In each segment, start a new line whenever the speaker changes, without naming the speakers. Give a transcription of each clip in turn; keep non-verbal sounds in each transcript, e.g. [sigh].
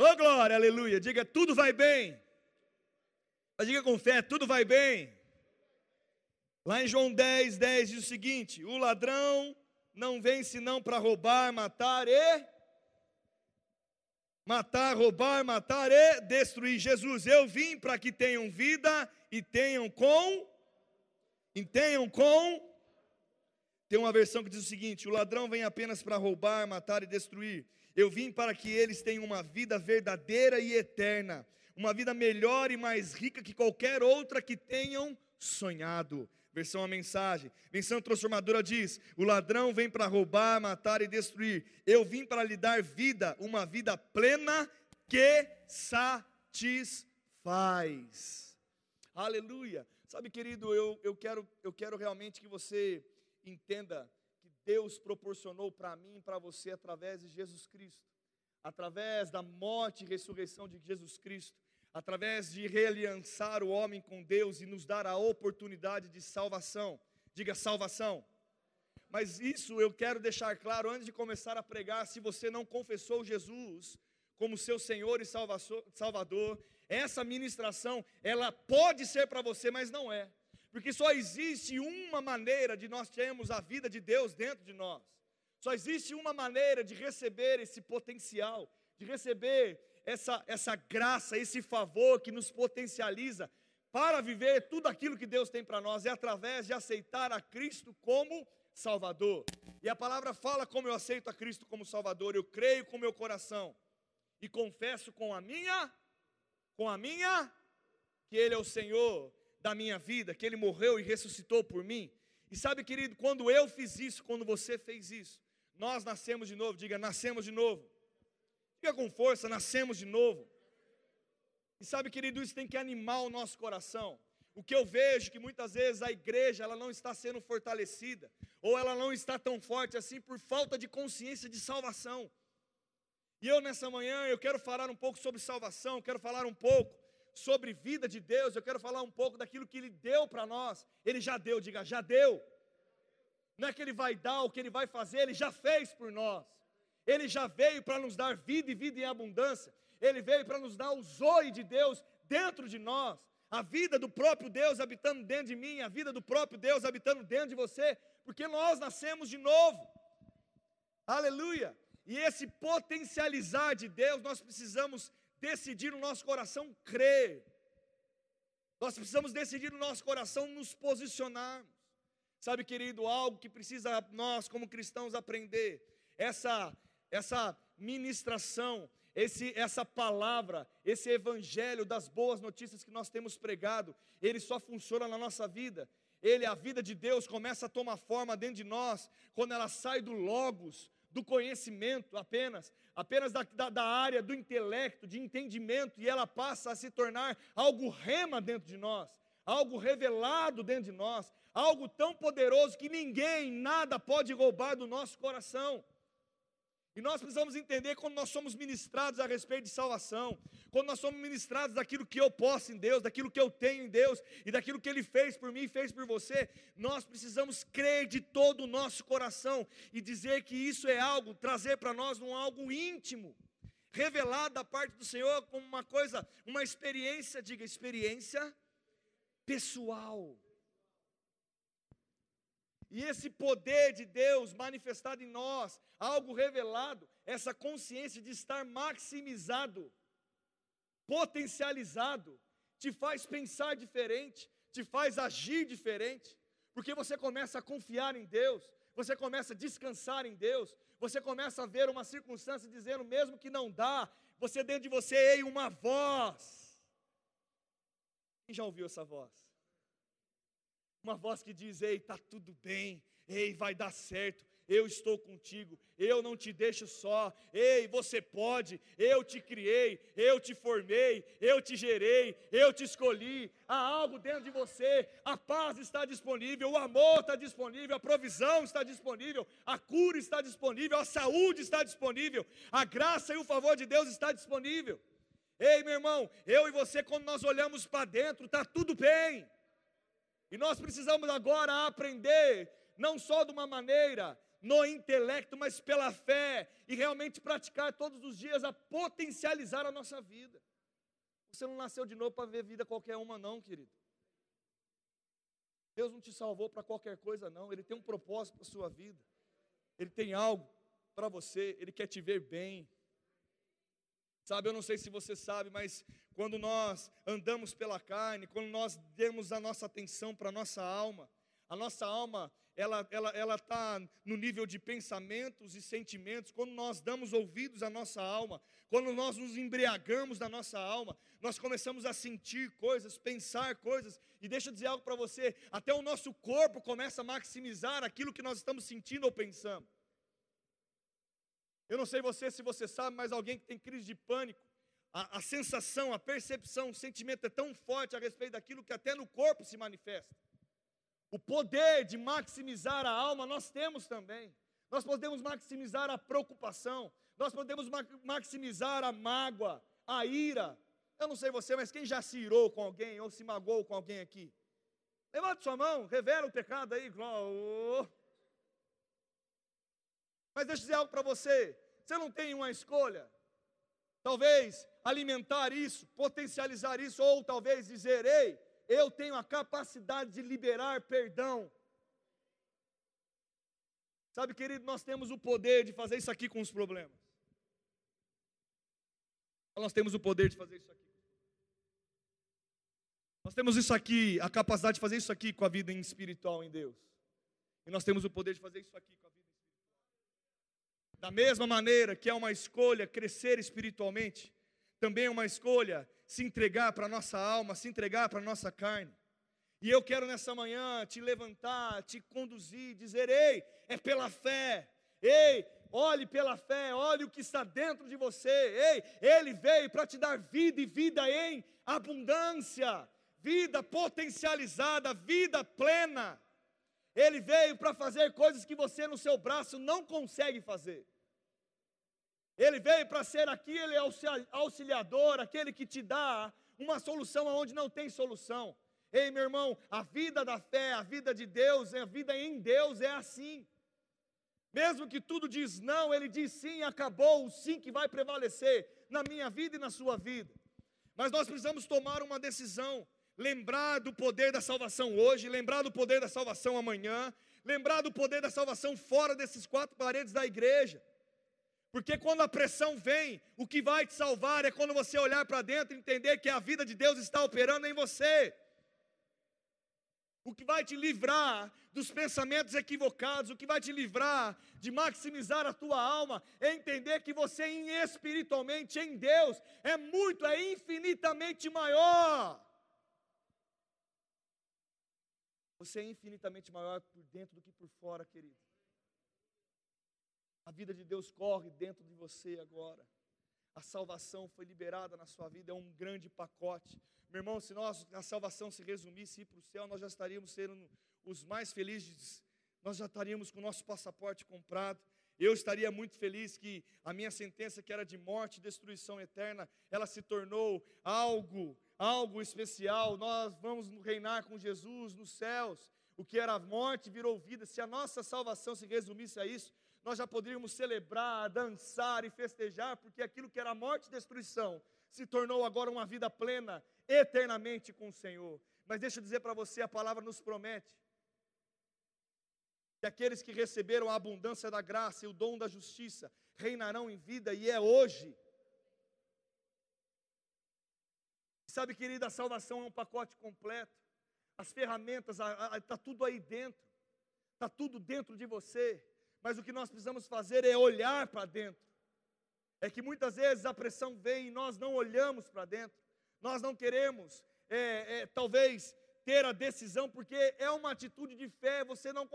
Ô glória, aleluia. Diga, tudo vai bem. Mas diga com fé, tudo vai bem. Lá em João 10, 10 diz o seguinte: o ladrão não vem senão para roubar, matar e matar, roubar, matar e destruir. Jesus, eu vim para que tenham vida e tenham com e tenham com tem uma versão que diz o seguinte: o ladrão vem apenas para roubar, matar e destruir. Eu vim para que eles tenham uma vida verdadeira e eterna, uma vida melhor e mais rica que qualquer outra que tenham sonhado. Versão a mensagem. Versão transformadora diz: O ladrão vem para roubar, matar e destruir. Eu vim para lhe dar vida, uma vida plena que satisfaz. Aleluia. Sabe, querido, eu, eu, quero, eu quero realmente que você entenda Deus proporcionou para mim e para você através de Jesus Cristo, através da morte e ressurreição de Jesus Cristo, através de realiançar o homem com Deus e nos dar a oportunidade de salvação. Diga salvação. Mas isso eu quero deixar claro antes de começar a pregar. Se você não confessou Jesus como seu Senhor e Salvador, essa ministração ela pode ser para você, mas não é. Porque só existe uma maneira de nós termos a vida de Deus dentro de nós. Só existe uma maneira de receber esse potencial, de receber essa, essa graça, esse favor que nos potencializa para viver tudo aquilo que Deus tem para nós, é através de aceitar a Cristo como Salvador. E a palavra fala como eu aceito a Cristo como Salvador. Eu creio com meu coração e confesso com a minha, com a minha, que Ele é o Senhor da minha vida, que Ele morreu e ressuscitou por mim. E sabe, querido, quando eu fiz isso, quando você fez isso, nós nascemos de novo. Diga, nascemos de novo. Diga com força, nascemos de novo. E sabe, querido, isso tem que animar o nosso coração. O que eu vejo que muitas vezes a igreja ela não está sendo fortalecida, ou ela não está tão forte assim por falta de consciência de salvação. E eu nessa manhã eu quero falar um pouco sobre salvação, quero falar um pouco sobre vida de Deus, eu quero falar um pouco daquilo que Ele deu para nós. Ele já deu, diga, já deu. Não é que Ele vai dar, o que Ele vai fazer, Ele já fez por nós. Ele já veio para nos dar vida e vida em abundância. Ele veio para nos dar o zoe de Deus dentro de nós. A vida do próprio Deus habitando dentro de mim, a vida do próprio Deus habitando dentro de você, porque nós nascemos de novo. Aleluia! E esse potencializar de Deus, nós precisamos decidir no nosso coração crer. Nós precisamos decidir no nosso coração nos posicionarmos. Sabe, querido, algo que precisa nós como cristãos aprender, essa essa ministração, esse essa palavra, esse evangelho das boas notícias que nós temos pregado, ele só funciona na nossa vida. Ele, a vida de Deus começa a tomar forma dentro de nós quando ela sai do logos, do conhecimento apenas, apenas da, da, da, área do intelecto, de entendimento, e ela passa a se tornar algo rema dentro de nós, algo revelado dentro de nós, algo tão poderoso que ninguém, nada pode roubar do nosso coração. E nós precisamos entender quando nós somos ministrados a respeito de salvação, quando nós somos ministrados daquilo que eu posso em Deus, daquilo que eu tenho em Deus e daquilo que Ele fez por mim e fez por você, nós precisamos crer de todo o nosso coração e dizer que isso é algo, trazer para nós um algo íntimo, revelado da parte do Senhor como uma coisa, uma experiência, diga experiência pessoal. E esse poder de Deus manifestado em nós, algo revelado, essa consciência de estar maximizado, potencializado, te faz pensar diferente, te faz agir diferente, porque você começa a confiar em Deus, você começa a descansar em Deus, você começa a ver uma circunstância dizendo, mesmo que não dá, você dentro de você, ei, uma voz. Quem já ouviu essa voz? Uma voz que diz: Ei, está tudo bem, ei, vai dar certo, eu estou contigo, eu não te deixo só, ei, você pode, eu te criei, eu te formei, eu te gerei, eu te escolhi, há algo dentro de você, a paz está disponível, o amor está disponível, a provisão está disponível, a cura está disponível, a saúde está disponível, a graça e o favor de Deus está disponível. Ei, meu irmão, eu e você, quando nós olhamos para dentro, está tudo bem. E nós precisamos agora aprender, não só de uma maneira no intelecto, mas pela fé, e realmente praticar todos os dias a potencializar a nossa vida. Você não nasceu de novo para ver vida qualquer uma, não, querido. Deus não te salvou para qualquer coisa, não. Ele tem um propósito para a sua vida. Ele tem algo para você. Ele quer te ver bem. Sabe, eu não sei se você sabe, mas quando nós andamos pela carne, quando nós demos a nossa atenção para a nossa alma, a nossa alma, ela ela ela está no nível de pensamentos e sentimentos. Quando nós damos ouvidos à nossa alma, quando nós nos embriagamos da nossa alma, nós começamos a sentir coisas, pensar coisas. E deixa eu dizer algo para você: até o nosso corpo começa a maximizar aquilo que nós estamos sentindo ou pensando. Eu não sei você se você sabe, mas alguém que tem crise de pânico, a, a sensação, a percepção, o sentimento é tão forte a respeito daquilo que até no corpo se manifesta. O poder de maximizar a alma nós temos também. Nós podemos maximizar a preocupação, nós podemos ma maximizar a mágoa, a ira. Eu não sei você, mas quem já se irou com alguém ou se magoou com alguém aqui? Levante sua mão, revela o pecado aí. Oh. Mas deixa eu dizer algo para você: você não tem uma escolha. Talvez alimentar isso, potencializar isso, ou talvez dizer: ei, eu tenho a capacidade de liberar perdão. Sabe, querido, nós temos o poder de fazer isso aqui com os problemas. Nós temos o poder de fazer isso aqui. Nós temos isso aqui, a capacidade de fazer isso aqui com a vida espiritual em Deus. E nós temos o poder de fazer isso aqui com a vida. Da mesma maneira que é uma escolha crescer espiritualmente, também é uma escolha se entregar para a nossa alma, se entregar para a nossa carne. E eu quero nessa manhã te levantar, te conduzir, dizer: ei, é pela fé, ei, olhe pela fé, olhe o que está dentro de você, ei, ele veio para te dar vida e vida em abundância, vida potencializada, vida plena. Ele veio para fazer coisas que você no seu braço não consegue fazer. Ele veio para ser aqui, ele é auxiliador, aquele que te dá uma solução aonde não tem solução. Ei, meu irmão, a vida da fé, a vida de Deus, a vida em Deus é assim. Mesmo que tudo diz não, ele diz sim, acabou o sim que vai prevalecer na minha vida e na sua vida. Mas nós precisamos tomar uma decisão, lembrar do poder da salvação hoje, lembrar do poder da salvação amanhã, lembrar do poder da salvação fora desses quatro paredes da igreja. Porque quando a pressão vem, o que vai te salvar é quando você olhar para dentro e entender que a vida de Deus está operando em você. O que vai te livrar dos pensamentos equivocados, o que vai te livrar de maximizar a tua alma, é entender que você espiritualmente em Deus é muito, é infinitamente maior. Você é infinitamente maior por dentro do que por fora, querido. A vida de Deus corre dentro de você agora. A salvação foi liberada na sua vida, é um grande pacote. Meu irmão, se nós, a salvação se resumisse ir para o céu, nós já estaríamos sendo os mais felizes, nós já estaríamos com o nosso passaporte comprado. Eu estaria muito feliz que a minha sentença, que era de morte e destruição eterna, ela se tornou algo, algo especial. Nós vamos reinar com Jesus nos céus. O que era morte virou vida. Se a nossa salvação se resumisse a isso, nós já poderíamos celebrar, dançar e festejar, porque aquilo que era morte e destruição se tornou agora uma vida plena, eternamente com o Senhor. Mas deixa eu dizer para você, a palavra nos promete que aqueles que receberam a abundância da graça e o dom da justiça reinarão em vida, e é hoje. Sabe, querida, a salvação é um pacote completo. As ferramentas, está tudo aí dentro. Está tudo dentro de você. Mas o que nós precisamos fazer é olhar para dentro. É que muitas vezes a pressão vem e nós não olhamos para dentro. Nós não queremos, é, é, talvez, ter a decisão, porque é uma atitude de fé, você não,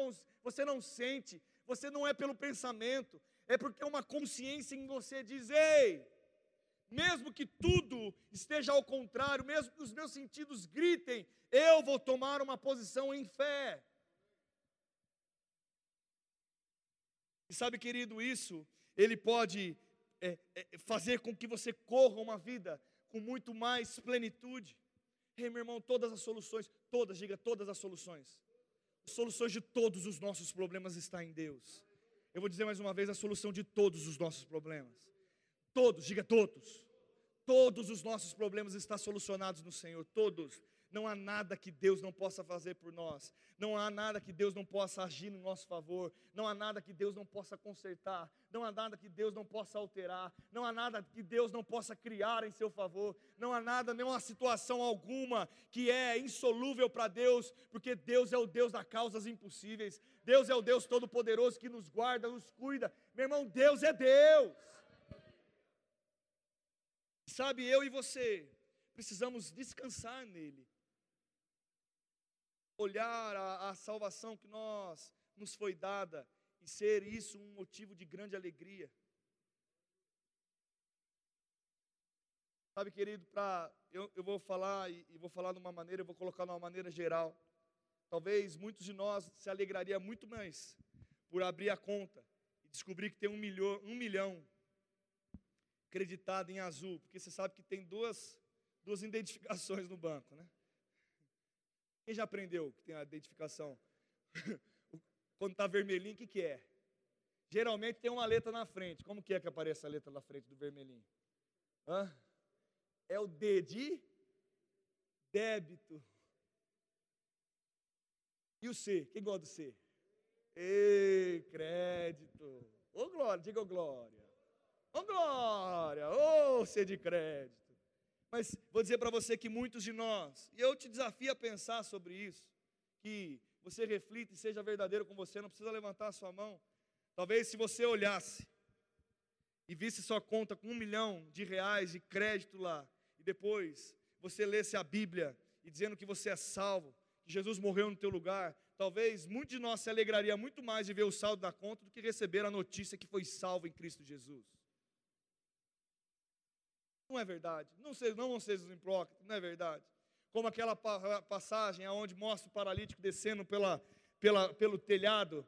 você não sente, você não é pelo pensamento, é porque é uma consciência em você diz: ei, mesmo que tudo esteja ao contrário, mesmo que os meus sentidos gritem, eu vou tomar uma posição em fé. E sabe, querido, isso ele pode é, é, fazer com que você corra uma vida com muito mais plenitude. Ei, meu irmão, todas as soluções, todas, diga todas as soluções. As soluções de todos os nossos problemas estão em Deus. eu vou dizer mais uma vez, a solução de todos os nossos problemas. Todos, diga todos. Todos os nossos problemas estão solucionados no Senhor, todos. Não há nada que Deus não possa fazer por nós. Não há nada que Deus não possa agir no nosso favor. Não há nada que Deus não possa consertar. Não há nada que Deus não possa alterar. Não há nada que Deus não possa criar em seu favor. Não há nada, nenhuma situação alguma que é insolúvel para Deus, porque Deus é o Deus das causas impossíveis. Deus é o Deus todo-poderoso que nos guarda, nos cuida. Meu irmão, Deus é Deus. Sabe, eu e você precisamos descansar nele olhar a, a salvação que nós nos foi dada e ser isso um motivo de grande alegria. Sabe, querido, pra, eu, eu vou falar e, e, vou falar de uma maneira, eu vou colocar de uma maneira geral. Talvez muitos de nós se alegraria muito mais por abrir a conta e descobrir que tem um milhão, um milhão creditado em azul, porque você sabe que tem duas, duas [laughs] identificações no banco, né? Quem já aprendeu que tem a identificação? [laughs] Quando está vermelhinho, o que, que é? Geralmente tem uma letra na frente. Como que é que aparece a letra na frente do vermelhinho? Hã? É o D de débito. E o C? Quem gosta do C? Ei, crédito. Ô glória, diga ô glória. Ô glória, ô C de crédito. Mas vou dizer para você que muitos de nós, e eu te desafio a pensar sobre isso, que você reflita e seja verdadeiro com você, não precisa levantar a sua mão. Talvez se você olhasse e visse sua conta com um milhão de reais de crédito lá, e depois você lesse a Bíblia e dizendo que você é salvo, que Jesus morreu no teu lugar, talvez muitos de nós se alegraria muito mais de ver o saldo da conta do que receber a notícia que foi salvo em Cristo Jesus. Não é verdade. Não, se, não ser os hipócritas, não é verdade. Como aquela passagem onde mostra o paralítico descendo pela, pela, pelo telhado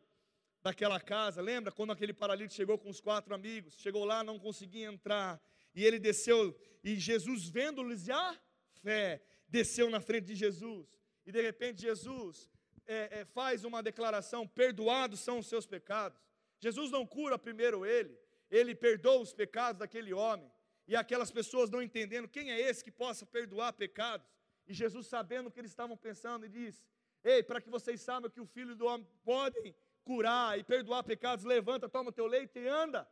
daquela casa. Lembra quando aquele paralítico chegou com os quatro amigos? Chegou lá, não conseguia entrar. E ele desceu, e Jesus, vendo-lhes a fé, desceu na frente de Jesus. E de repente Jesus é, é, faz uma declaração: perdoados são os seus pecados. Jesus não cura primeiro ele, ele perdoa os pecados daquele homem e aquelas pessoas não entendendo quem é esse que possa perdoar pecados. E Jesus, sabendo o que eles estavam pensando, disse: Ei, para que vocês saibam que o Filho do Homem pode curar e perdoar pecados, levanta, toma o teu leito e anda.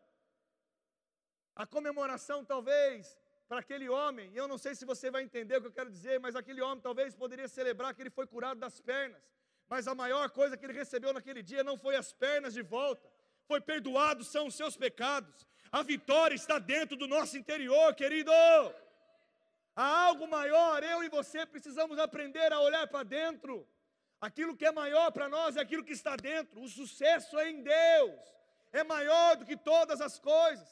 A comemoração, talvez, para aquele homem, e eu não sei se você vai entender o que eu quero dizer, mas aquele homem talvez poderia celebrar que ele foi curado das pernas. Mas a maior coisa que ele recebeu naquele dia não foi as pernas de volta, foi perdoados são os seus pecados. A vitória está dentro do nosso interior, querido. Há algo maior, eu e você precisamos aprender a olhar para dentro. Aquilo que é maior para nós é aquilo que está dentro. O sucesso é em Deus, é maior do que todas as coisas.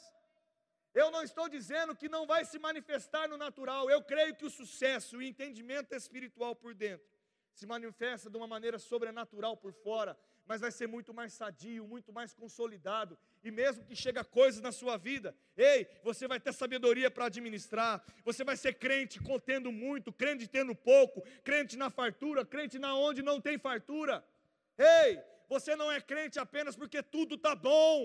Eu não estou dizendo que não vai se manifestar no natural. Eu creio que o sucesso, o entendimento espiritual por dentro, se manifesta de uma maneira sobrenatural por fora mas vai ser muito mais sadio, muito mais consolidado. E mesmo que chega coisas na sua vida, ei, você vai ter sabedoria para administrar. Você vai ser crente contendo muito, crente tendo pouco, crente na fartura, crente na onde não tem fartura. Ei, você não é crente apenas porque tudo está bom.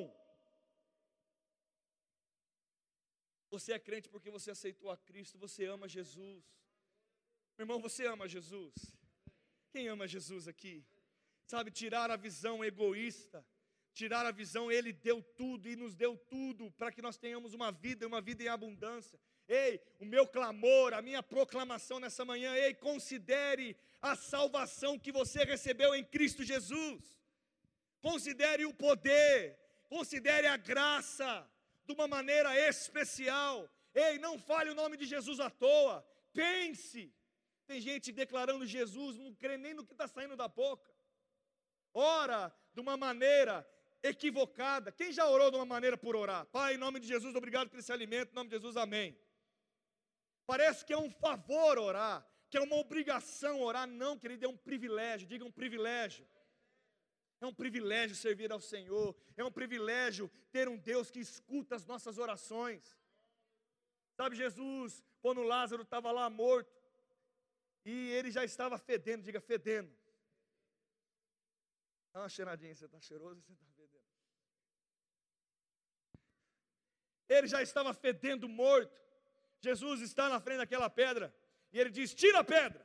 Você é crente porque você aceitou a Cristo, você ama Jesus. Meu irmão, você ama Jesus? Quem ama Jesus aqui? Sabe, tirar a visão egoísta, tirar a visão, Ele deu tudo e nos deu tudo para que nós tenhamos uma vida, uma vida em abundância. Ei, o meu clamor, a minha proclamação nessa manhã, ei, considere a salvação que você recebeu em Cristo Jesus. Considere o poder, considere a graça de uma maneira especial. Ei, não fale o nome de Jesus à toa. Pense. Tem gente declarando Jesus, não crê nem no que está saindo da boca ora de uma maneira equivocada. Quem já orou de uma maneira por orar? Pai, em nome de Jesus, obrigado por esse alimento, em nome de Jesus, amém. Parece que é um favor orar, que é uma obrigação orar. Não, querido, é um privilégio, diga um privilégio. É um privilégio servir ao Senhor, é um privilégio ter um Deus que escuta as nossas orações. Sabe, Jesus, quando Lázaro estava lá morto, e ele já estava fedendo, diga fedendo. Dá uma cheiradinha, você está cheiroso e você está fedendo. ele já estava fedendo morto. Jesus está na frente daquela pedra e ele diz: Tira a pedra.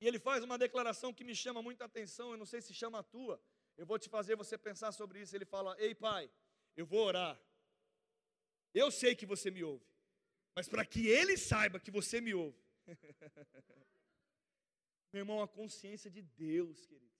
E ele faz uma declaração que me chama muita atenção, eu não sei se chama a tua. Eu vou te fazer você pensar sobre isso. Ele fala: Ei, pai, eu vou orar. Eu sei que você me ouve, mas para que ele saiba que você me ouve. [laughs] Meu irmão, a consciência de Deus, querido.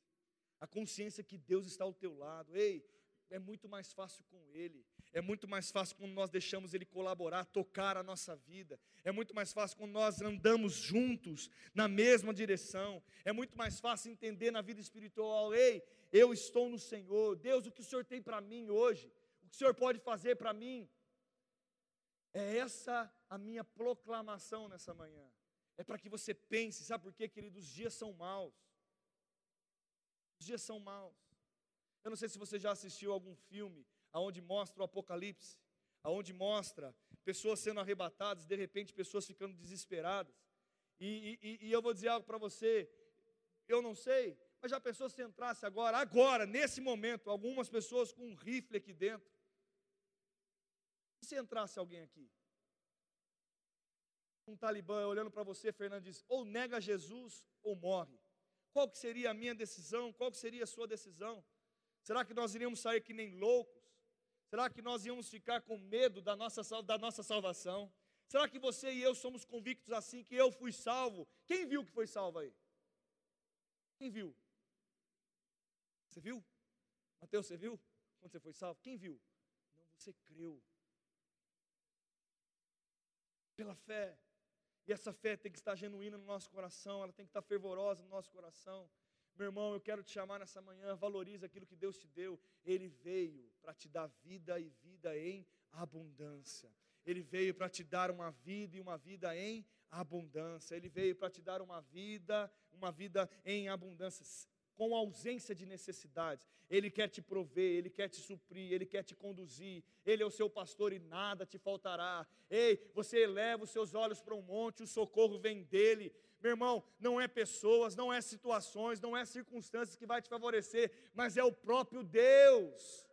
A consciência que Deus está ao teu lado. Ei, é muito mais fácil com Ele. É muito mais fácil quando nós deixamos Ele colaborar, tocar a nossa vida. É muito mais fácil quando nós andamos juntos na mesma direção. É muito mais fácil entender na vida espiritual: ei, eu estou no Senhor. Deus, o que o Senhor tem para mim hoje? O que o Senhor pode fazer para mim? É essa a minha proclamação nessa manhã. É para que você pense, sabe por quê, querido? Os dias são maus. Os dias são maus. Eu não sei se você já assistiu algum filme aonde mostra o Apocalipse, aonde mostra pessoas sendo arrebatadas, de repente pessoas ficando desesperadas. E, e, e eu vou dizer algo para você, eu não sei, mas já pensou se entrasse agora, agora, nesse momento, algumas pessoas com um rifle aqui dentro? E se entrasse alguém aqui? Um talibã olhando para você, Fernando, diz: ou nega Jesus ou morre. Qual que seria a minha decisão? Qual que seria a sua decisão? Será que nós iríamos sair que nem loucos? Será que nós íamos ficar com medo da nossa, da nossa salvação? Será que você e eu somos convictos assim que eu fui salvo? Quem viu que foi salvo aí? Quem viu? Você viu? Mateus, você viu? Quando você foi salvo? Quem viu? Não, você creu. Pela fé. E essa fé tem que estar genuína no nosso coração, ela tem que estar fervorosa no nosso coração. Meu irmão, eu quero te chamar nessa manhã, valorize aquilo que Deus te deu. Ele veio para te dar vida e vida em abundância. Ele veio para te dar uma vida e uma vida em abundância. Ele veio para te dar uma vida, uma vida em abundância, com ausência de necessidades. Ele quer te prover, ele quer te suprir, ele quer te conduzir. Ele é o seu pastor e nada te faltará. Ei, você eleva os seus olhos para um monte, o socorro vem dele. Meu irmão, não é pessoas, não é situações, não é circunstâncias que vai te favorecer, mas é o próprio Deus.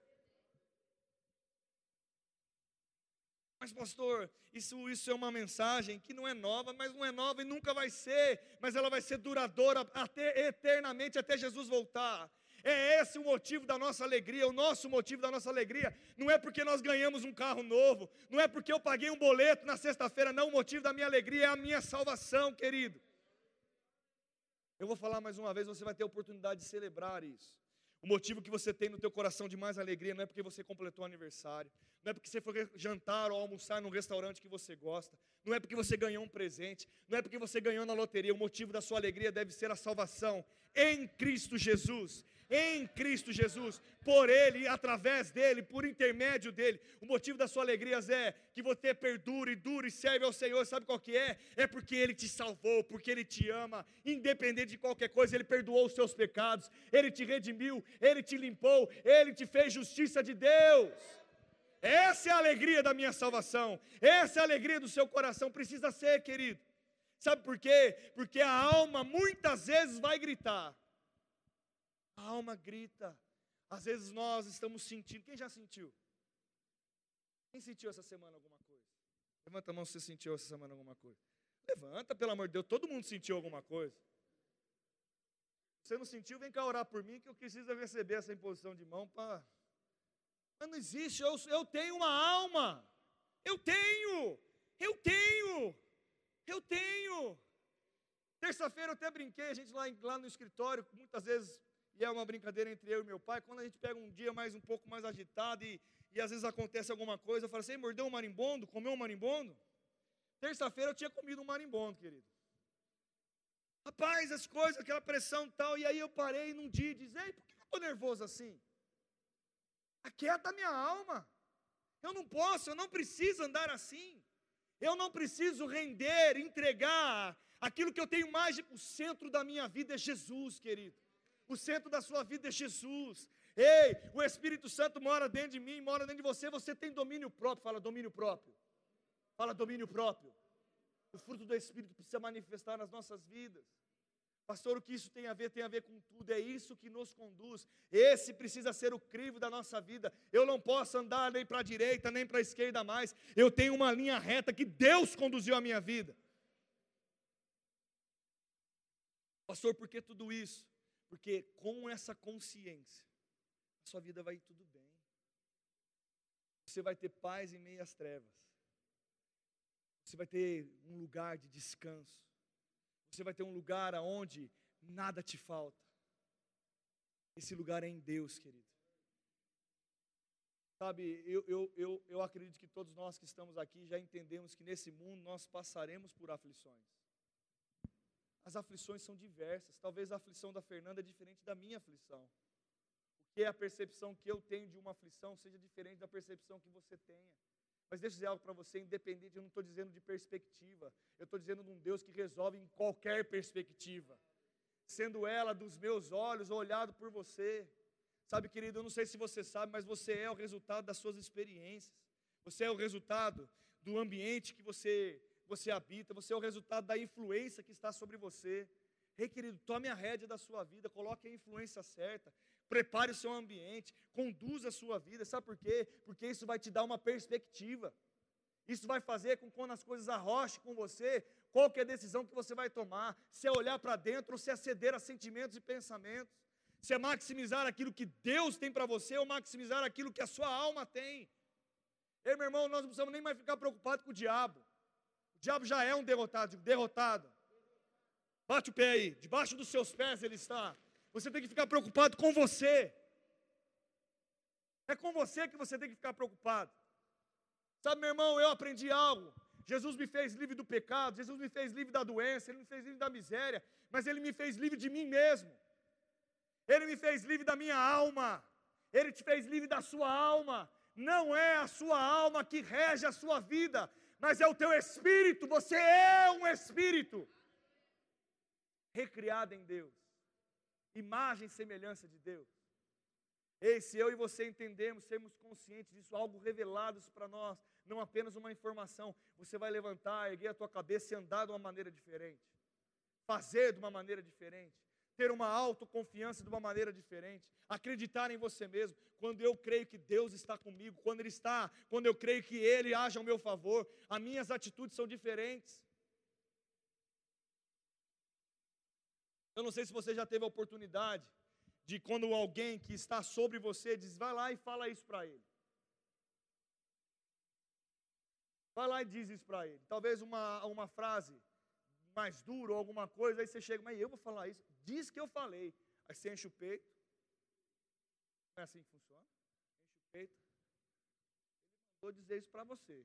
Mas, pastor, isso, isso é uma mensagem que não é nova, mas não é nova e nunca vai ser, mas ela vai ser duradoura até eternamente até Jesus voltar. É esse o motivo da nossa alegria, o nosso motivo da nossa alegria. Não é porque nós ganhamos um carro novo, não é porque eu paguei um boleto na sexta-feira, não. O motivo da minha alegria é a minha salvação, querido. Eu vou falar mais uma vez, você vai ter a oportunidade de celebrar isso. O motivo que você tem no teu coração de mais alegria não é porque você completou o aniversário, não é porque você foi jantar ou almoçar num restaurante que você gosta, não é porque você ganhou um presente, não é porque você ganhou na loteria. O motivo da sua alegria deve ser a salvação em Cristo Jesus em Cristo Jesus, por Ele, através dEle, por intermédio dEle. O motivo da sua alegria é que você perdure, dure e serve ao Senhor. Sabe qual que é? É porque Ele te salvou, porque Ele te ama, independente de qualquer coisa, Ele perdoou os seus pecados, Ele te redimiu, Ele te limpou, Ele te fez justiça de Deus. Essa é a alegria da minha salvação, essa é a alegria do seu coração, precisa ser, querido. Sabe por quê? Porque a alma muitas vezes vai gritar, a alma grita. Às vezes nós estamos sentindo. Quem já sentiu? Quem sentiu essa semana alguma coisa? Levanta a mão se você sentiu essa semana alguma coisa. Levanta, pelo amor de Deus. Todo mundo sentiu alguma coisa. Se você não sentiu, vem cá orar por mim que eu preciso receber essa imposição de mão para. Mas não existe, eu, eu tenho uma alma. Eu tenho, eu tenho, eu tenho. Terça-feira eu até brinquei, a gente lá, lá no escritório, muitas vezes e é uma brincadeira entre eu e meu pai, quando a gente pega um dia mais um pouco mais agitado e, e às vezes acontece alguma coisa, eu falo assim, mordeu um marimbondo, comeu um marimbondo? Terça-feira eu tinha comido um marimbondo, querido. Rapaz, as coisas, aquela pressão tal, e aí eu parei num dia e disse, ei, por que eu estou nervoso assim? Aquieta a minha alma. Eu não posso, eu não preciso andar assim. Eu não preciso render, entregar aquilo que eu tenho mais. O centro da minha vida é Jesus, querido. O centro da sua vida é Jesus. Ei, o Espírito Santo mora dentro de mim, mora dentro de você. Você tem domínio próprio. Fala domínio próprio. Fala domínio próprio. O fruto do Espírito precisa manifestar nas nossas vidas. Pastor, o que isso tem a ver? Tem a ver com tudo, é isso que nos conduz. Esse precisa ser o crivo da nossa vida. Eu não posso andar nem para a direita, nem para a esquerda mais. Eu tenho uma linha reta que Deus conduziu a minha vida. Pastor, por que tudo isso? Porque com essa consciência, a sua vida vai tudo bem. Você vai ter paz em meio às trevas. Você vai ter um lugar de descanso. Você vai ter um lugar aonde nada te falta. Esse lugar é em Deus, querido. Sabe, eu, eu, eu, eu acredito que todos nós que estamos aqui já entendemos que nesse mundo nós passaremos por aflições. As aflições são diversas. Talvez a aflição da Fernanda é diferente da minha aflição. O que é a percepção que eu tenho de uma aflição seja diferente da percepção que você tenha. Mas deixa eu dizer algo para você, independente, eu não estou dizendo de perspectiva, eu estou dizendo de um Deus que resolve em qualquer perspectiva, sendo ela dos meus olhos olhado por você. Sabe, querido, eu não sei se você sabe, mas você é o resultado das suas experiências, você é o resultado do ambiente que você, você habita, você é o resultado da influência que está sobre você. Ei, querido, tome a rédea da sua vida, coloque a influência certa, prepare o seu ambiente, conduza a sua vida. Sabe por quê? Porque isso vai te dar uma perspectiva. Isso vai fazer com que quando as coisas arrochem com você, qual é a decisão que você vai tomar? Se é olhar para dentro ou se é ceder a sentimentos e pensamentos? Se é maximizar aquilo que Deus tem para você ou maximizar aquilo que a sua alma tem? Ei, meu irmão, nós não precisamos nem mais ficar preocupados com o diabo. O diabo já é um derrotado, derrotado. Bate o pé aí, debaixo dos seus pés ele está. Você tem que ficar preocupado com você. É com você que você tem que ficar preocupado. Sabe, meu irmão, eu aprendi algo. Jesus me fez livre do pecado, Jesus me fez livre da doença, Ele me fez livre da miséria, mas Ele me fez livre de mim mesmo. Ele me fez livre da minha alma. Ele te fez livre da sua alma. Não é a sua alma que rege a sua vida, mas é o teu espírito. Você é um espírito recriado em Deus imagem e semelhança de Deus. Ei, se eu e você entendemos, sermos conscientes disso, algo revelado para nós, não apenas uma informação, você vai levantar, erguer a tua cabeça e andar de uma maneira diferente, fazer de uma maneira diferente, ter uma autoconfiança de uma maneira diferente, acreditar em você mesmo. Quando eu creio que Deus está comigo, quando Ele está, quando eu creio que Ele age ao meu favor, as minhas atitudes são diferentes. Eu não sei se você já teve a oportunidade de quando alguém que está sobre você diz, vai lá e fala isso para ele. Vai lá e diz isso para ele. Talvez uma, uma frase mais dura ou alguma coisa, aí você chega, mas eu vou falar isso. Diz que eu falei. Aí você enche o peito. Não é assim que funciona? Enche o peito. Ele mandou dizer isso para você.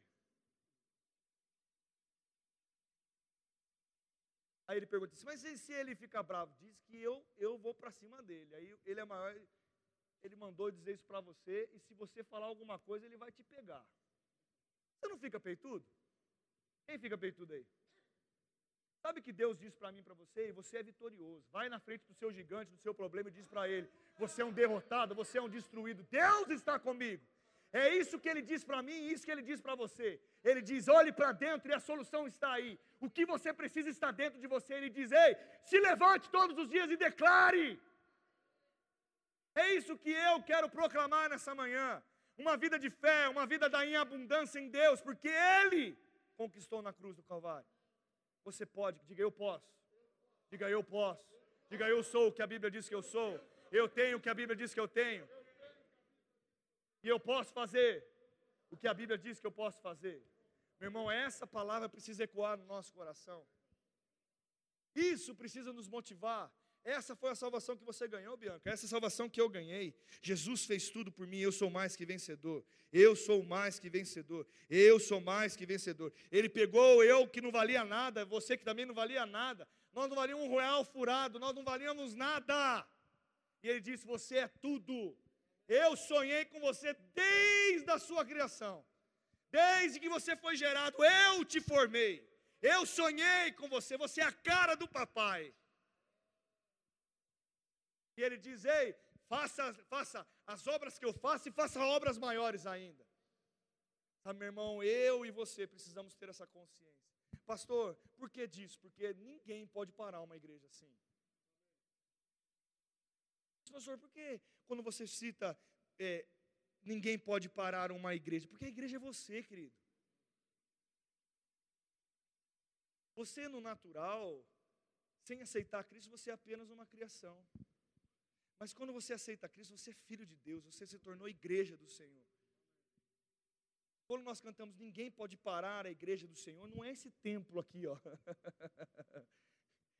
Aí ele pergunta assim, mas e se ele fica bravo? Diz que eu, eu vou para cima dele. Aí ele é maior, ele mandou dizer isso para você, e se você falar alguma coisa, ele vai te pegar. Você não fica peitudo? Quem fica peitudo aí? Sabe que Deus diz para mim para você? E você é vitorioso. Vai na frente do seu gigante, do seu problema e diz para ele: Você é um derrotado, você é um destruído. Deus está comigo. É isso que ele diz para mim e isso que ele diz para você. Ele diz: olhe para dentro e a solução está aí. O que você precisa está dentro de você. Ele diz: ei, se levante todos os dias e declare. É isso que eu quero proclamar nessa manhã. Uma vida de fé, uma vida da em abundância em Deus, porque Ele conquistou na cruz do Calvário. Você pode, diga eu posso. Diga eu posso. Diga eu sou o que a Bíblia diz que eu sou. Eu tenho o que a Bíblia diz que eu tenho. E eu posso fazer o que a Bíblia diz que eu posso fazer. Meu irmão, essa palavra precisa ecoar no nosso coração. Isso precisa nos motivar. Essa foi a salvação que você ganhou, Bianca. Essa é salvação que eu ganhei. Jesus fez tudo por mim. Eu sou mais que vencedor. Eu sou mais que vencedor. Eu sou mais que vencedor. Ele pegou eu que não valia nada, você que também não valia nada. Nós não valíamos um real furado, nós não valíamos nada. E ele disse: Você é tudo. Eu sonhei com você desde a sua criação. Desde que você foi gerado, eu te formei. Eu sonhei com você, você é a cara do papai. E ele diz: Ei, faça, faça as obras que eu faço e faça obras maiores ainda. Ah, meu irmão, eu e você precisamos ter essa consciência. Pastor, por que disso? Porque ninguém pode parar uma igreja assim. pastor, por que quando você cita é, ninguém pode parar uma igreja? Porque a igreja é você, querido. Você no natural, sem aceitar Cristo, você é apenas uma criação. Mas quando você aceita Cristo, você é filho de Deus, você se tornou igreja do Senhor. Quando nós cantamos, ninguém pode parar a igreja do Senhor, não é esse templo aqui, ó. [laughs]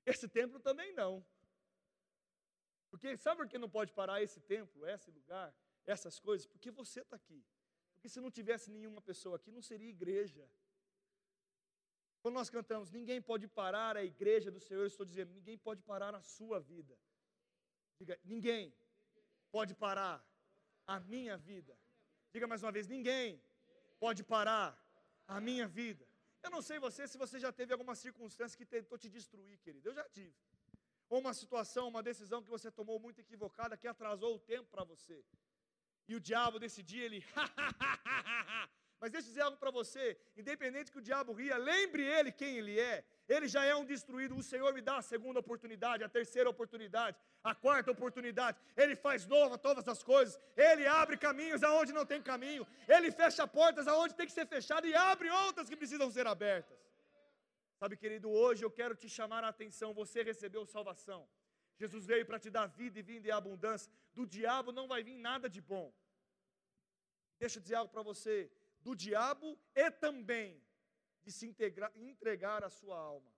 Esse templo também não. Porque sabe por que não pode parar esse templo, esse lugar, essas coisas? Porque você está aqui. Porque se não tivesse nenhuma pessoa aqui, não seria igreja. Quando nós cantamos, ninguém pode parar a igreja do Senhor, eu estou dizendo, ninguém pode parar a sua vida. Diga, ninguém pode parar a minha vida. Diga mais uma vez, ninguém pode parar a minha vida. Eu não sei você se você já teve alguma circunstância que tentou te destruir, querido. Eu já tive. Ou uma situação, uma decisão que você tomou muito equivocada, que atrasou o tempo para você. E o diabo desse dia, ele. [laughs] Mas deixa eu dizer algo para você: independente que o diabo ria, lembre ele quem ele é. Ele já é um destruído. O Senhor me dá a segunda oportunidade, a terceira oportunidade, a quarta oportunidade. Ele faz nova todas as coisas. Ele abre caminhos aonde não tem caminho. Ele fecha portas aonde tem que ser fechado e abre outras que precisam ser abertas. Sabe, querido, hoje eu quero te chamar a atenção. Você recebeu salvação. Jesus veio para te dar vida e vida em abundância. Do diabo não vai vir nada de bom. Deixa eu dizer algo para você do diabo e também de se integrar, entregar a sua alma.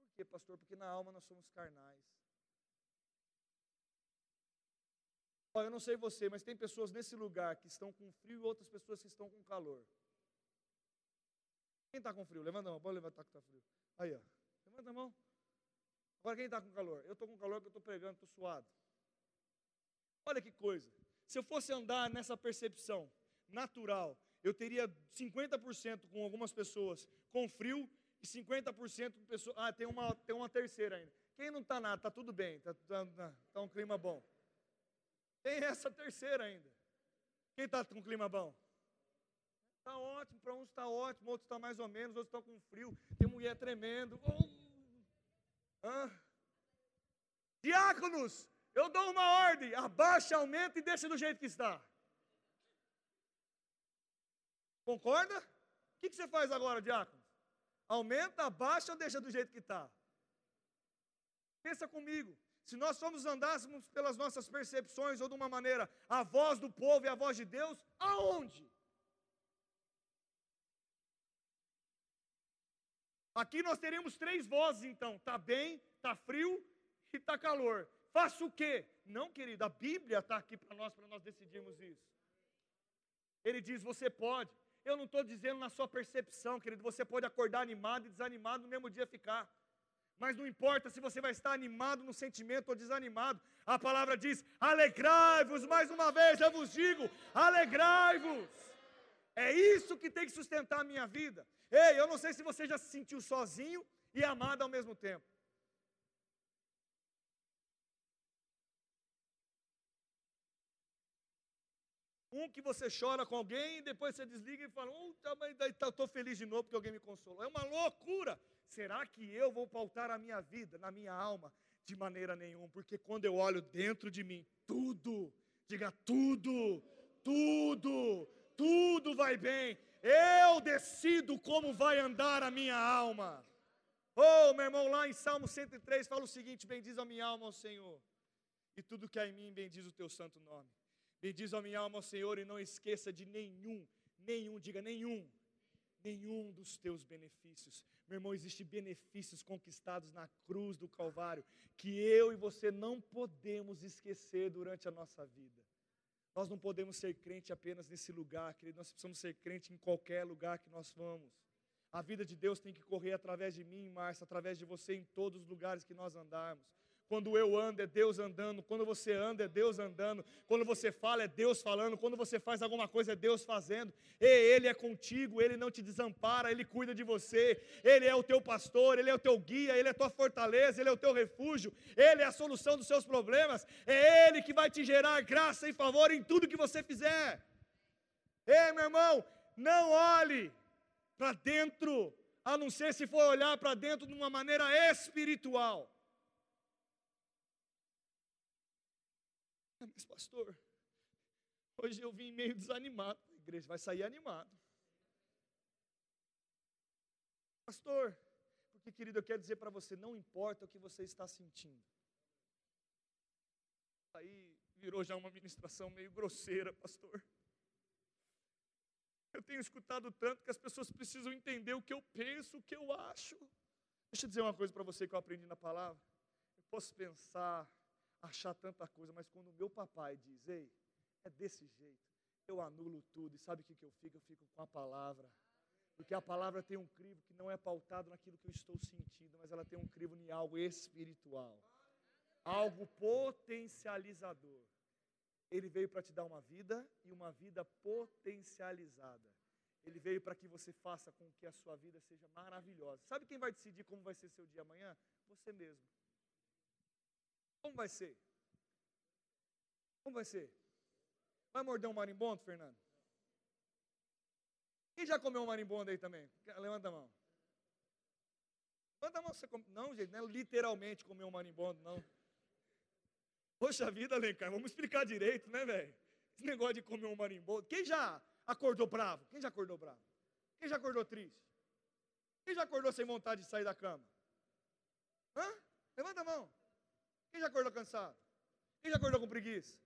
Por quê, pastor? Porque na alma nós somos carnais. Olha, eu não sei você, mas tem pessoas nesse lugar que estão com frio e outras pessoas que estão com calor. Quem está com frio? Levanta a mão, pode levantar que está frio. Aí, ó. Levanta a mão. Agora quem está com calor? Eu estou com calor porque eu estou pregando, estou suado. Olha que coisa. Se eu fosse andar nessa percepção natural, eu teria 50% com algumas pessoas com frio e 50% com pessoas. Ah, tem uma, tem uma terceira ainda. Quem não está nada, está tudo bem, está tá, tá, tá um clima bom. Tem essa terceira ainda. Quem está com clima bom? Está ótimo, para uns está ótimo, outros está mais ou menos, outros estão com frio. Tem mulher tremendo. Oh. Diáconos, eu dou uma ordem: abaixa, aumenta e deixa do jeito que está. Concorda? O que, você faz agora, diácono? Aumenta, abaixa ou deixa do jeito que está? Pensa comigo. Se nós somos andássemos pelas nossas percepções ou de uma maneira a voz do povo e a voz de Deus, aonde? Aqui nós teremos três vozes então: está bem, está frio e está calor. Faça o quê? Não, querido, a Bíblia está aqui para nós, para nós decidirmos isso. Ele diz: você pode. Eu não estou dizendo na sua percepção, querido, você pode acordar animado e desanimado no mesmo dia ficar. Mas não importa se você vai estar animado no sentimento ou desanimado. A palavra diz: alegrai-vos, mais uma vez eu vos digo: alegrai-vos. É isso que tem que sustentar a minha vida. Ei, eu não sei se você já se sentiu sozinho e amado ao mesmo tempo. Um que você chora com alguém, e depois você desliga e fala, oh, mas estou tá, feliz de novo porque alguém me consolou. É uma loucura. Será que eu vou pautar a minha vida, na minha alma? De maneira nenhuma, porque quando eu olho dentro de mim, tudo, diga tudo, tudo, tudo vai bem. Eu decido como vai andar a minha alma. Oh, meu irmão, lá em Salmo 103 fala o seguinte: bendiz a minha alma ao Senhor, e tudo que há em mim bendiz o teu santo nome. Bendiz a minha alma ao Senhor e não esqueça de nenhum, nenhum, diga nenhum, nenhum dos teus benefícios. Meu irmão, existem benefícios conquistados na cruz do Calvário que eu e você não podemos esquecer durante a nossa vida. Nós não podemos ser crente apenas nesse lugar, querido, nós precisamos ser crente em qualquer lugar que nós vamos. A vida de Deus tem que correr através de mim, Márcia, através de você, em todos os lugares que nós andarmos. Quando eu ando, é Deus andando. Quando você anda, é Deus andando. Quando você fala, é Deus falando. Quando você faz alguma coisa, é Deus fazendo. E Ele é contigo, Ele não te desampara, Ele cuida de você. Ele é o teu pastor, Ele é o teu guia, Ele é a tua fortaleza, Ele é o teu refúgio. Ele é a solução dos seus problemas. É Ele que vai te gerar graça e favor em tudo que você fizer. Ei, meu irmão, não olhe para dentro, a não ser se for olhar para dentro de uma maneira espiritual. Mas pastor, hoje eu vim meio desanimado. A igreja vai sair animado. Pastor, porque querido, eu quero dizer para você, não importa o que você está sentindo. Aí virou já uma ministração meio grosseira, pastor. Eu tenho escutado tanto que as pessoas precisam entender o que eu penso, o que eu acho. Deixa eu dizer uma coisa para você que eu aprendi na palavra. Eu posso pensar, achar tanta coisa, mas quando o meu papai diz, ei, é desse jeito, eu anulo tudo. E sabe o que, que eu fico? Eu fico com a palavra. Porque a palavra tem um crivo que não é pautado naquilo que eu estou sentindo, mas ela tem um crivo em algo espiritual, algo potencializador. Ele veio para te dar uma vida e uma vida potencializada. Ele veio para que você faça com que a sua vida seja maravilhosa. Sabe quem vai decidir como vai ser seu dia amanhã? Você mesmo. Como vai ser? Como vai ser? Vai morder um marimbondo, Fernando? Quem já comeu um marimbondo aí também? Levanta a mão. Levanta a mão. Você come... Não, gente, não é literalmente comer um marimbondo, não. Poxa vida, Alencar, vamos explicar direito, né, velho? Esse negócio de comer um marimbondo. Quem já acordou bravo? Quem já acordou bravo? Quem já acordou triste? Quem já acordou sem vontade de sair da cama? Hã? Levanta a mão. Quem já acordou cansado? Quem já acordou com preguiça?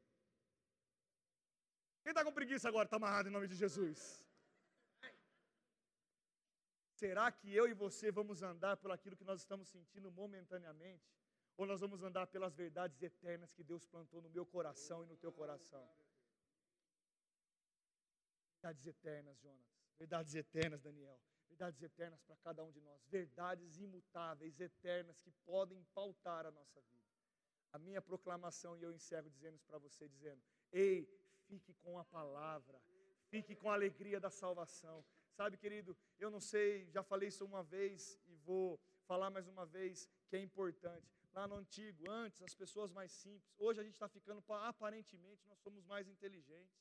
Quem está com preguiça agora? Está amarrado em nome de Jesus. Será que eu e você vamos andar por aquilo que nós estamos sentindo momentaneamente? Ou nós vamos andar pelas verdades eternas que Deus plantou no meu coração e no teu coração? Verdades eternas, Jonas. Verdades eternas, Daniel. Verdades eternas para cada um de nós. Verdades imutáveis, eternas, que podem pautar a nossa vida. A minha proclamação, e eu encerro dizendo isso para você, dizendo: Ei, fique com a palavra, fique com a alegria da salvação. Sabe, querido, eu não sei, já falei isso uma vez e vou falar mais uma vez que é importante lá no antigo, antes, as pessoas mais simples. Hoje a gente está ficando, aparentemente, nós somos mais inteligentes.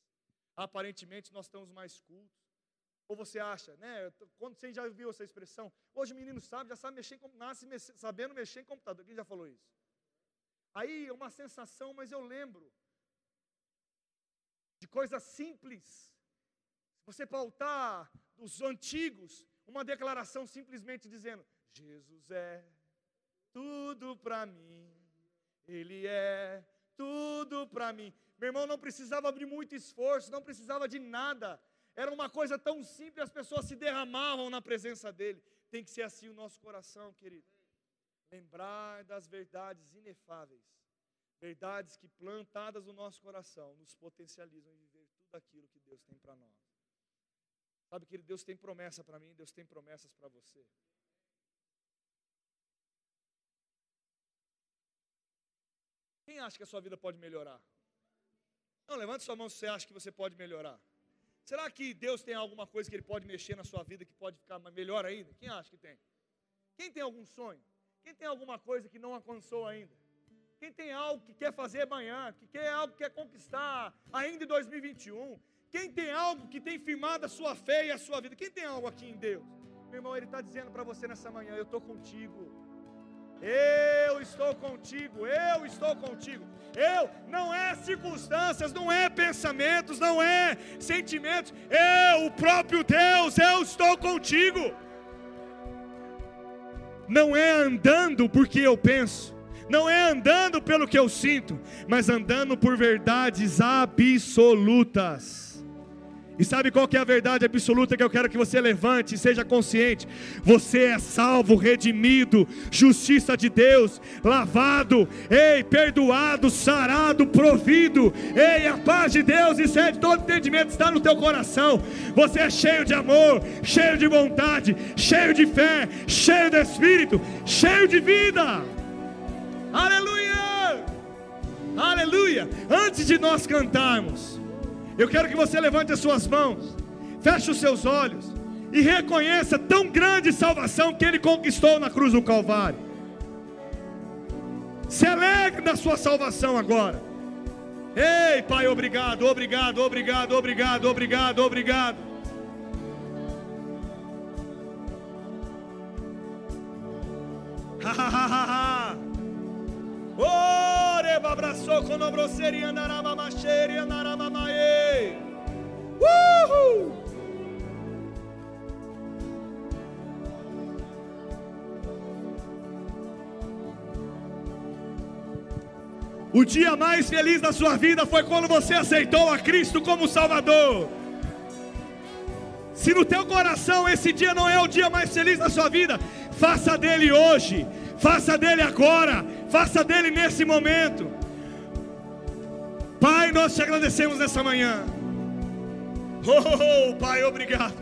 Aparentemente, nós estamos mais cultos. Ou você acha, né? Quando você já viu essa expressão? Hoje o menino sabe, já sabe mexer, nasce sabendo mexer em computador. Quem já falou isso? Aí é uma sensação, mas eu lembro de coisas simples. Se você pautar dos antigos, uma declaração simplesmente dizendo: Jesus é tudo para mim. Ele é tudo para mim. Meu irmão não precisava abrir muito esforço, não precisava de nada. Era uma coisa tão simples, as pessoas se derramavam na presença dele. Tem que ser assim o nosso coração, querido. Lembrar das verdades inefáveis, verdades que plantadas no nosso coração nos potencializam em viver tudo aquilo que Deus tem para nós. Sabe, que Deus tem promessa para mim, Deus tem promessas para você. Quem acha que a sua vida pode melhorar? Não, levante sua mão se você acha que você pode melhorar. Será que Deus tem alguma coisa que Ele pode mexer na sua vida que pode ficar melhor ainda? Quem acha que tem? Quem tem algum sonho? Quem tem alguma coisa que não alcançou ainda? Quem tem algo que quer fazer amanhã? Que quer algo que quer conquistar ainda em 2021? Quem tem algo que tem firmado a sua fé e a sua vida? Quem tem algo aqui em Deus? Meu irmão, Ele está dizendo para você nessa manhã: Eu estou contigo. Eu estou contigo, eu estou contigo. Eu não é circunstâncias, não é pensamentos, não é sentimentos. Eu, o próprio Deus, eu estou contigo. Não é andando porque eu penso, não é andando pelo que eu sinto, mas andando por verdades absolutas. E sabe qual que é a verdade absoluta que eu quero que você levante e seja consciente? Você é salvo, redimido, justiça de Deus, lavado, ei, perdoado, sarado, provido. Ei, a paz de Deus e sede todo entendimento está no teu coração. Você é cheio de amor, cheio de vontade, cheio de fé, cheio de espírito, cheio de vida. Aleluia! Aleluia! Antes de nós cantarmos, eu quero que você levante as suas mãos, feche os seus olhos e reconheça tão grande salvação que Ele conquistou na cruz do Calvário. Se alegre da sua salvação agora. Ei, Pai, obrigado, obrigado, obrigado, obrigado, obrigado, obrigado. Ha ha ha ha ha. Ore Reba abraçou com nobrosseria andarama macheira andarama mae. Uhul! O dia mais feliz da sua vida foi quando você aceitou a Cristo como Salvador. Se no teu coração esse dia não é o dia mais feliz da sua vida, faça dele hoje, faça dele agora, faça dele nesse momento. Pai, nós te agradecemos nessa manhã. Oh, oh, oh Pai, obrigado.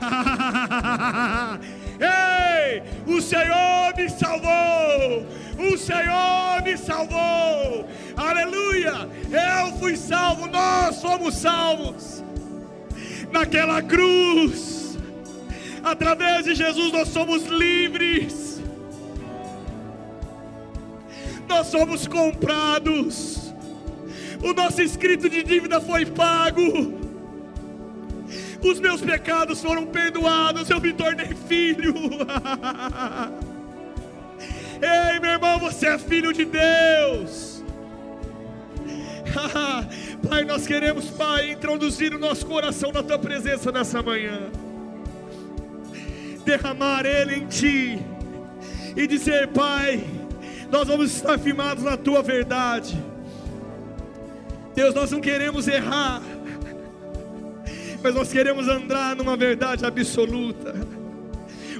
[laughs] Ei, o Senhor me salvou. O Senhor me salvou. Aleluia. Eu fui salvo, nós fomos salvos. Naquela cruz, através de Jesus, nós somos livres. Nós somos comprados. O nosso escrito de dívida foi pago. Os meus pecados foram perdoados. Eu me tornei filho. [laughs] Ei, meu irmão, você é filho de Deus. [laughs] Pai, nós queremos, Pai, introduzir o nosso coração na tua presença nessa manhã. Derramar Ele em ti e dizer, Pai, nós vamos estar firmados na tua verdade. Deus, nós não queremos errar, mas nós queremos andar numa verdade absoluta.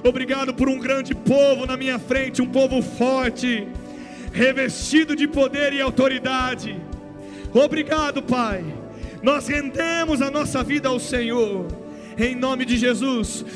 Obrigado por um grande povo na minha frente, um povo forte, revestido de poder e autoridade. Obrigado, Pai. Nós rendemos a nossa vida ao Senhor. Em nome de Jesus,